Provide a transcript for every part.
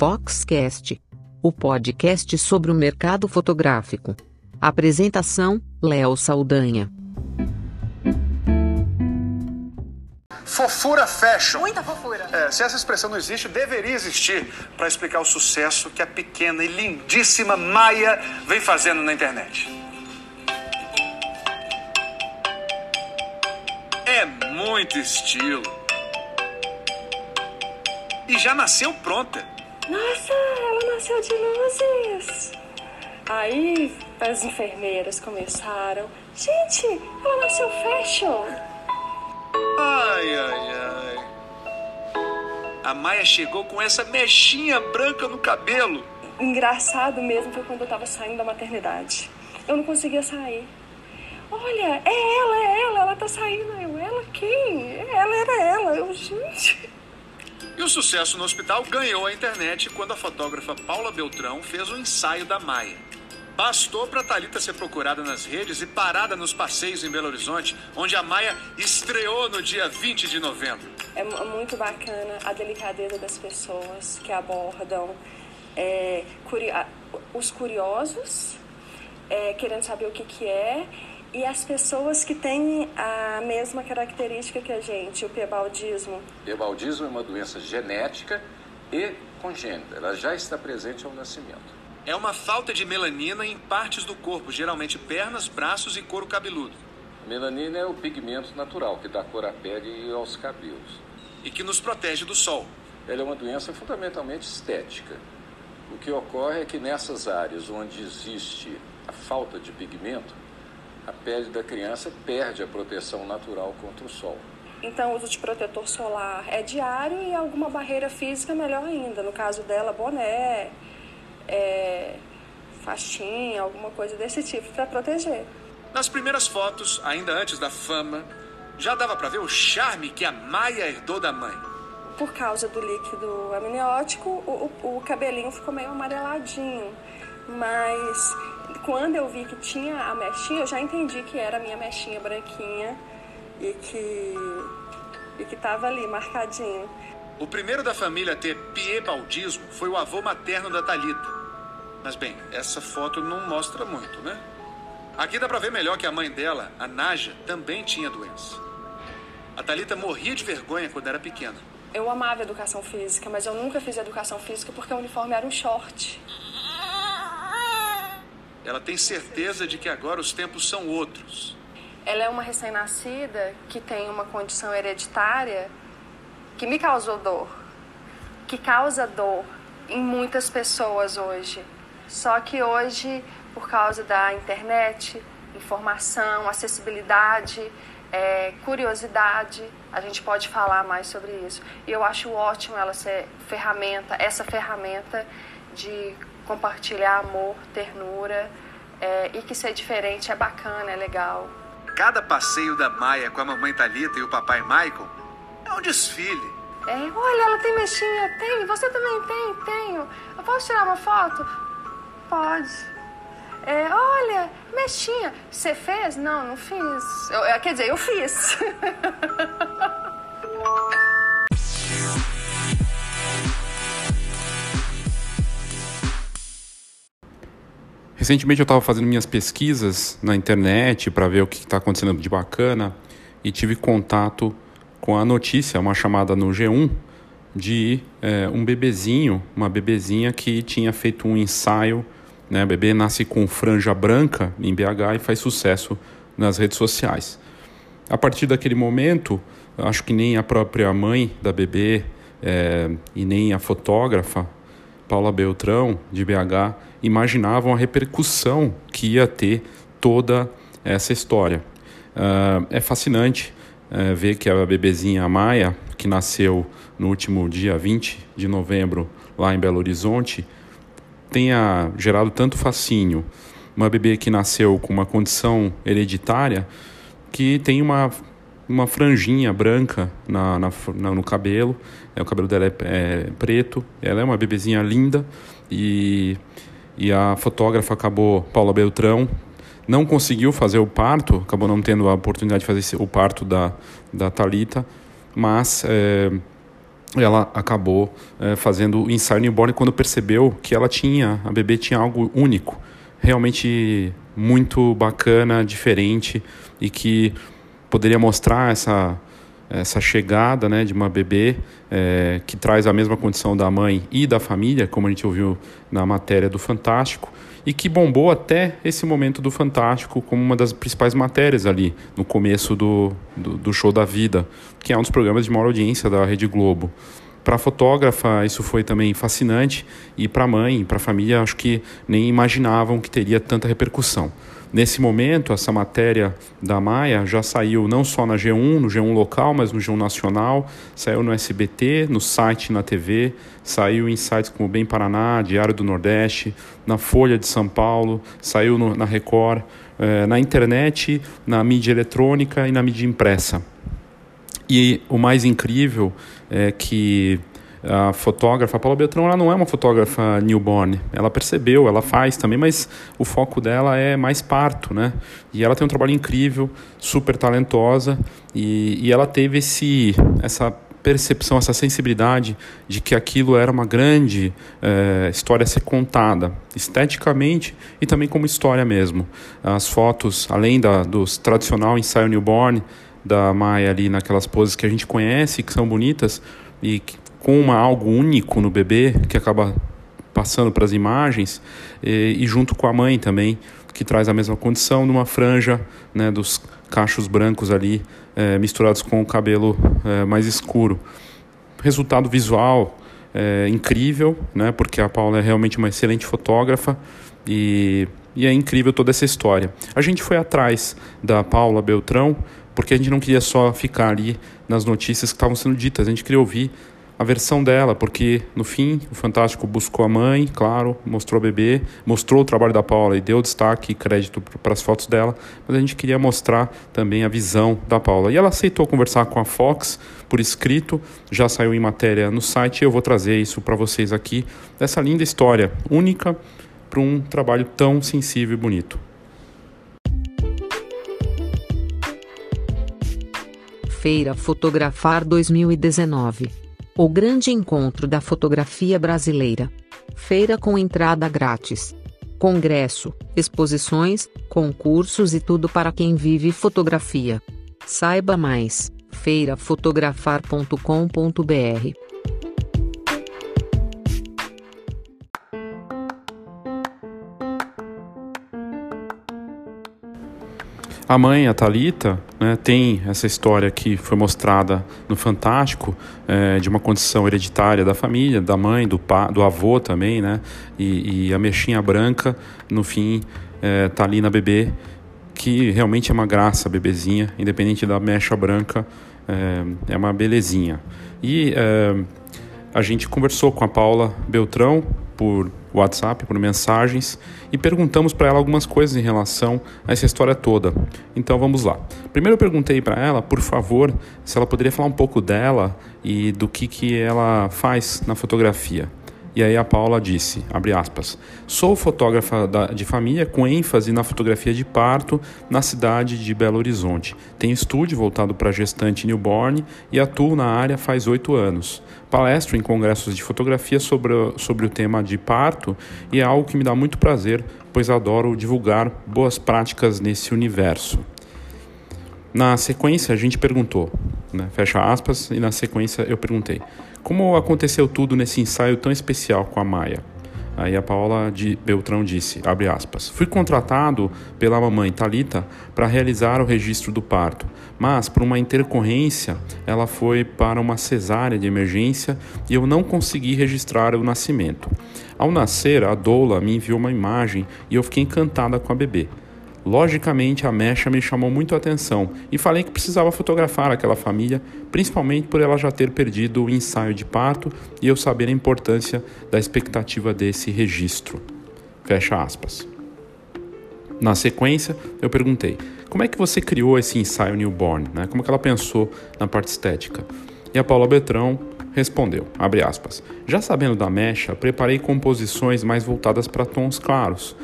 Foxcast, o podcast sobre o mercado fotográfico. Apresentação: Léo Saldanha. Fofura fashion. Muita fofura. É, se essa expressão não existe, deveria existir para explicar o sucesso que a pequena e lindíssima Maia vem fazendo na internet. É muito estilo. E já nasceu pronta. Nossa, ela nasceu de luzes. Aí as enfermeiras começaram. Gente, ela nasceu fashion. Ai, ai, ai. A Maia chegou com essa mechinha branca no cabelo. Engraçado mesmo foi quando eu tava saindo da maternidade. Eu não conseguia sair. Olha, é ela, é ela, ela tá saindo. Eu, ela quem? Ela era ela. Eu, gente. E o sucesso no hospital ganhou a internet quando a fotógrafa Paula Beltrão fez o um ensaio da Maia. Bastou para Talita ser procurada nas redes e parada nos passeios em Belo Horizonte, onde a Maia estreou no dia 20 de novembro. É muito bacana a delicadeza das pessoas que abordam é, curi os curiosos, é, querendo saber o que, que é, e as pessoas que têm a mesma característica que a gente, o piebaldismo. Piebaldismo é uma doença genética e congênita, ela já está presente ao nascimento. É uma falta de melanina em partes do corpo, geralmente pernas, braços e couro cabeludo. A melanina é o pigmento natural que dá cor à pele e aos cabelos. E que nos protege do sol. Ela é uma doença fundamentalmente estética. O que ocorre é que nessas áreas onde existe a falta de pigmento, a pele da criança perde a proteção natural contra o sol. Então, o uso de protetor solar é diário e alguma barreira física melhor ainda. No caso dela, boné, é, faixinha, alguma coisa desse tipo para proteger. Nas primeiras fotos, ainda antes da fama, já dava para ver o charme que a Maia herdou da mãe. Por causa do líquido amniótico, o, o, o cabelinho ficou meio amareladinho. Mas quando eu vi que tinha a mechinha, eu já entendi que era a minha mechinha branquinha e que e que estava ali marcadinho. O primeiro da família a ter piebaldismo foi o avô materno da Talita. Mas bem, essa foto não mostra muito, né? Aqui dá para ver melhor que a mãe dela, a Naja, também tinha doença. A Talita morria de vergonha quando era pequena. Eu amava educação física, mas eu nunca fiz educação física porque o uniforme era um short. Ela tem certeza de que agora os tempos são outros. Ela é uma recém-nascida que tem uma condição hereditária que me causou dor, que causa dor em muitas pessoas hoje. Só que hoje, por causa da internet, informação, acessibilidade, é, curiosidade, a gente pode falar mais sobre isso. E eu acho ótimo ela ser ferramenta, essa ferramenta de compartilhar amor, ternura é, e que ser diferente é bacana, é legal. Cada passeio da Maia com a mamãe Talita e o papai Michael é um desfile. É, olha, ela tem mexinha, tem, você também tem, tenho. Eu posso tirar uma foto? Pode. É, olha, mexinha, você fez? Não, não fiz. Eu, quer dizer, eu fiz. Recentemente eu estava fazendo minhas pesquisas na internet para ver o que está acontecendo de bacana e tive contato com a notícia, uma chamada no G1 de é, um bebezinho, uma bebezinha que tinha feito um ensaio. Né, o bebê nasce com franja branca em BH e faz sucesso nas redes sociais. A partir daquele momento, acho que nem a própria mãe da bebê é, e nem a fotógrafa Paula Beltrão de BH imaginavam a repercussão que ia ter toda essa história. Uh, é fascinante uh, ver que a bebezinha Maia, que nasceu no último dia 20 de novembro lá em Belo Horizonte, tenha gerado tanto fascínio. Uma bebê que nasceu com uma condição hereditária que tem uma, uma franjinha branca na, na, na no cabelo, é, o cabelo dela é, é preto, ela é uma bebezinha linda e e a fotógrafa acabou, Paula Beltrão, não conseguiu fazer o parto, acabou não tendo a oportunidade de fazer o parto da, da Talita, mas é, ela acabou é, fazendo o ensaio newborn quando percebeu que ela tinha, a bebê tinha algo único, realmente muito bacana, diferente e que poderia mostrar essa essa chegada né, de uma bebê é, que traz a mesma condição da mãe e da família, como a gente ouviu na matéria do Fantástico, e que bombou até esse momento do Fantástico como uma das principais matérias ali no começo do, do, do show da vida, que é um dos programas de maior audiência da Rede Globo. Para a fotógrafa, isso foi também fascinante, e para a mãe, para a família, acho que nem imaginavam que teria tanta repercussão. Nesse momento, essa matéria da Maia já saiu não só na G1, no G1 local, mas no G1 nacional, saiu no SBT, no site, na TV, saiu em sites como Bem Paraná, Diário do Nordeste, na Folha de São Paulo, saiu no, na Record, eh, na internet, na mídia eletrônica e na mídia impressa. E o mais incrível é que a fotógrafa, Paula Beltrão, ela não é uma fotógrafa newborn. Ela percebeu, ela faz também, mas o foco dela é mais parto, né? E ela tem um trabalho incrível, super talentosa, e, e ela teve esse, essa percepção, essa sensibilidade de que aquilo era uma grande é, história a ser contada, esteticamente e também como história mesmo. As fotos, além da, dos tradicional ensaio newborn, da Maia ali naquelas poses que a gente conhece, que são bonitas, e com uma, algo único no bebê que acaba passando para as imagens e, e, junto com a mãe também que traz a mesma condição numa franja né, dos cachos brancos ali é, misturados com o cabelo é, mais escuro. Resultado visual é, incrível né porque a Paula é realmente uma excelente fotógrafa e, e é incrível toda essa história. A gente foi atrás da Paula Beltrão porque a gente não queria só ficar ali nas notícias que estavam sendo ditas a gente queria ouvir a versão dela, porque no fim o Fantástico buscou a mãe, claro, mostrou a bebê, mostrou o trabalho da Paula e deu destaque e crédito para as fotos dela, mas a gente queria mostrar também a visão da Paula. E ela aceitou conversar com a Fox por escrito, já saiu em matéria no site e eu vou trazer isso para vocês aqui, dessa linda história única para um trabalho tão sensível e bonito. Feira Fotografar 2019 o grande encontro da fotografia brasileira. Feira com entrada grátis. Congresso, exposições, concursos e tudo para quem vive fotografia. Saiba mais: feirafotografar.com.br. A mãe, a Talita, né, tem essa história que foi mostrada no Fantástico é, de uma condição hereditária da família, da mãe, do, pa, do avô também, né? E, e a mexinha branca, no fim, é, tá ali na bebê, que realmente é uma graça, bebezinha, independente da mecha branca, é, é uma belezinha. E é, a gente conversou com a Paula Beltrão por WhatsApp, por mensagens, e perguntamos para ela algumas coisas em relação a essa história toda. Então vamos lá. Primeiro eu perguntei para ela, por favor, se ela poderia falar um pouco dela e do que, que ela faz na fotografia. E aí a Paula disse, abre aspas, sou fotógrafa de família com ênfase na fotografia de parto na cidade de Belo Horizonte. Tenho estúdio voltado para gestante newborn e atuo na área faz oito anos. Palestro em congressos de fotografia sobre, sobre o tema de parto e é algo que me dá muito prazer, pois adoro divulgar boas práticas nesse universo. Na sequência, a gente perguntou, né, fecha aspas, e na sequência eu perguntei: como aconteceu tudo nesse ensaio tão especial com a Maia? Aí a Paula de Beltrão disse, abre aspas, fui contratado pela mamãe Talita para realizar o registro do parto, mas por uma intercorrência ela foi para uma cesárea de emergência e eu não consegui registrar o nascimento. Ao nascer, a doula me enviou uma imagem e eu fiquei encantada com a bebê. Logicamente, a mecha me chamou muito a atenção e falei que precisava fotografar aquela família, principalmente por ela já ter perdido o ensaio de parto e eu saber a importância da expectativa desse registro. Fecha aspas. Na sequência, eu perguntei: como é que você criou esse ensaio newborn? Né? Como é que ela pensou na parte estética? E a Paula Betrão respondeu, aspas, já sabendo da mecha, preparei composições mais voltadas para tons claros,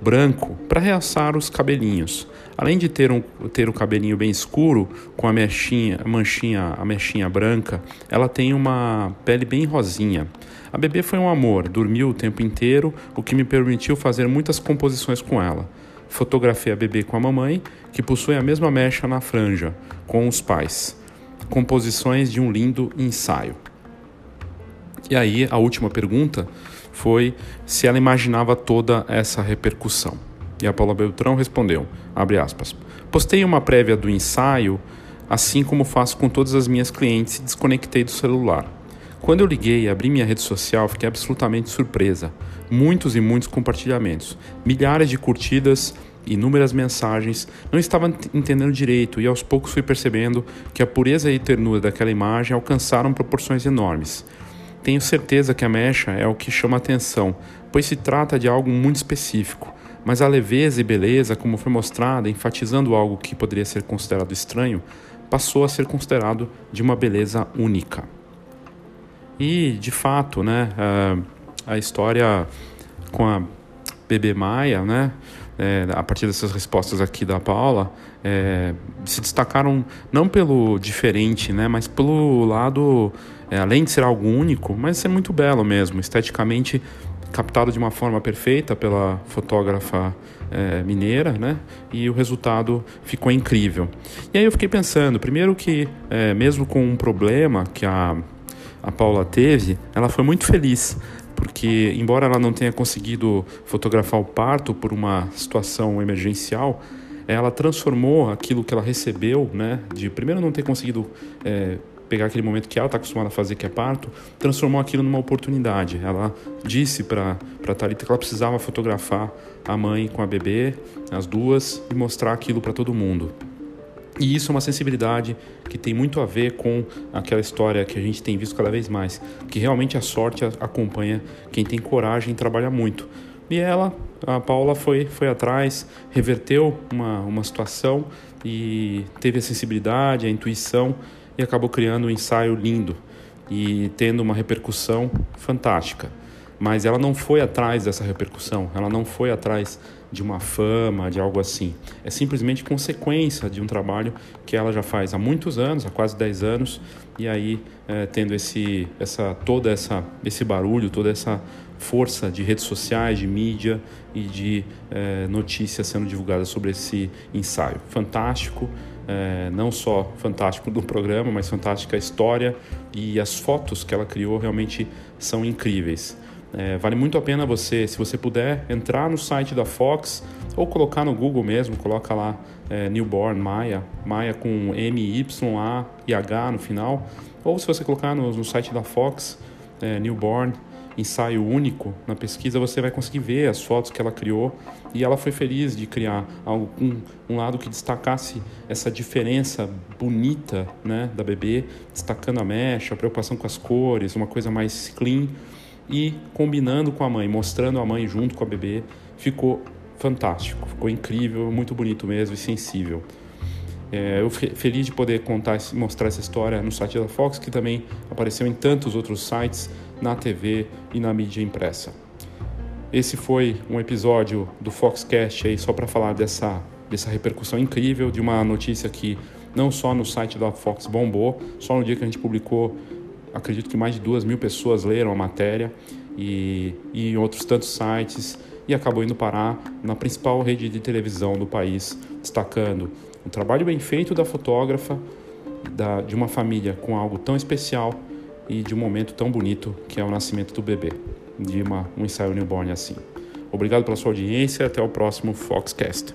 branco para realçar os cabelinhos. Além de ter, um, ter o cabelinho bem escuro, com a mechinha, a manchinha, a mechinha branca, ela tem uma pele bem rosinha. A bebê foi um amor, dormiu o tempo inteiro, o que me permitiu fazer muitas composições com ela. Fotografei a bebê com a mamãe, que possui a mesma mecha na franja, com os pais. Composições de um lindo ensaio. E aí, a última pergunta foi se ela imaginava toda essa repercussão. E a Paula Beltrão respondeu, aspas, postei uma prévia do ensaio, assim como faço com todas as minhas clientes e desconectei do celular. Quando eu liguei e abri minha rede social, fiquei absolutamente surpresa. Muitos e muitos compartilhamentos, milhares de curtidas, inúmeras mensagens. Não estava entendendo direito e aos poucos fui percebendo que a pureza e ternura daquela imagem alcançaram proporções enormes. Tenho certeza que a mecha é o que chama atenção, pois se trata de algo muito específico, mas a leveza e beleza, como foi mostrada, enfatizando algo que poderia ser considerado estranho, passou a ser considerado de uma beleza única. E, de fato, né, a história com a Bebê Maia, né, é, a partir dessas respostas aqui da Paula, é, se destacaram não pelo diferente, né, mas pelo lado, é, além de ser algo único, mas ser muito belo mesmo, esteticamente captado de uma forma perfeita pela fotógrafa é, mineira, né? E o resultado ficou incrível. E aí eu fiquei pensando, primeiro que é, mesmo com um problema que a, a Paula teve, ela foi muito feliz porque embora ela não tenha conseguido fotografar o parto por uma situação emergencial, ela transformou aquilo que ela recebeu, né, de primeiro não ter conseguido é, pegar aquele momento que ela está acostumada a fazer, que é parto, transformou aquilo numa oportunidade. Ela disse para Thalita que ela precisava fotografar a mãe com a bebê, as duas, e mostrar aquilo para todo mundo. E isso é uma sensibilidade que tem muito a ver com aquela história que a gente tem visto cada vez mais, que realmente a sorte acompanha quem tem coragem e trabalha muito. E ela, a Paula, foi, foi atrás, reverteu uma, uma situação e teve a sensibilidade, a intuição e acabou criando um ensaio lindo e tendo uma repercussão fantástica. Mas ela não foi atrás dessa repercussão, ela não foi atrás de uma fama, de algo assim. É simplesmente consequência de um trabalho que ela já faz há muitos anos, há quase 10 anos, e aí é, tendo esse, essa, toda essa, esse barulho, toda essa força de redes sociais, de mídia e de é, notícias sendo divulgadas sobre esse ensaio. Fantástico, é, não só fantástico do programa, mas fantástica a história e as fotos que ela criou realmente são incríveis. É, vale muito a pena você, se você puder, entrar no site da Fox ou colocar no Google mesmo, coloca lá é, Newborn Maia, Maia com M, Y, A e H no final, ou se você colocar no, no site da Fox, é, Newborn ensaio único na pesquisa, você vai conseguir ver as fotos que ela criou. E ela foi feliz de criar algo um, um lado que destacasse essa diferença bonita né, da bebê, destacando a mecha, a preocupação com as cores, uma coisa mais clean e combinando com a mãe, mostrando a mãe junto com a bebê, ficou fantástico, ficou incrível, muito bonito mesmo e sensível. É, eu fiquei feliz de poder contar, mostrar essa história no site da Fox, que também apareceu em tantos outros sites na TV e na mídia impressa. Esse foi um episódio do Foxcast aí só para falar dessa, dessa repercussão incrível de uma notícia que não só no site da Fox bombou, só no dia que a gente publicou, acredito que mais de duas mil pessoas leram a matéria e, e em outros tantos sites e acabou indo parar na principal rede de televisão do país, destacando o trabalho bem feito da fotógrafa, da, de uma família com algo tão especial e de um momento tão bonito que é o nascimento do bebê, de uma, um ensaio newborn assim. Obrigado pela sua audiência e até o próximo Foxcast.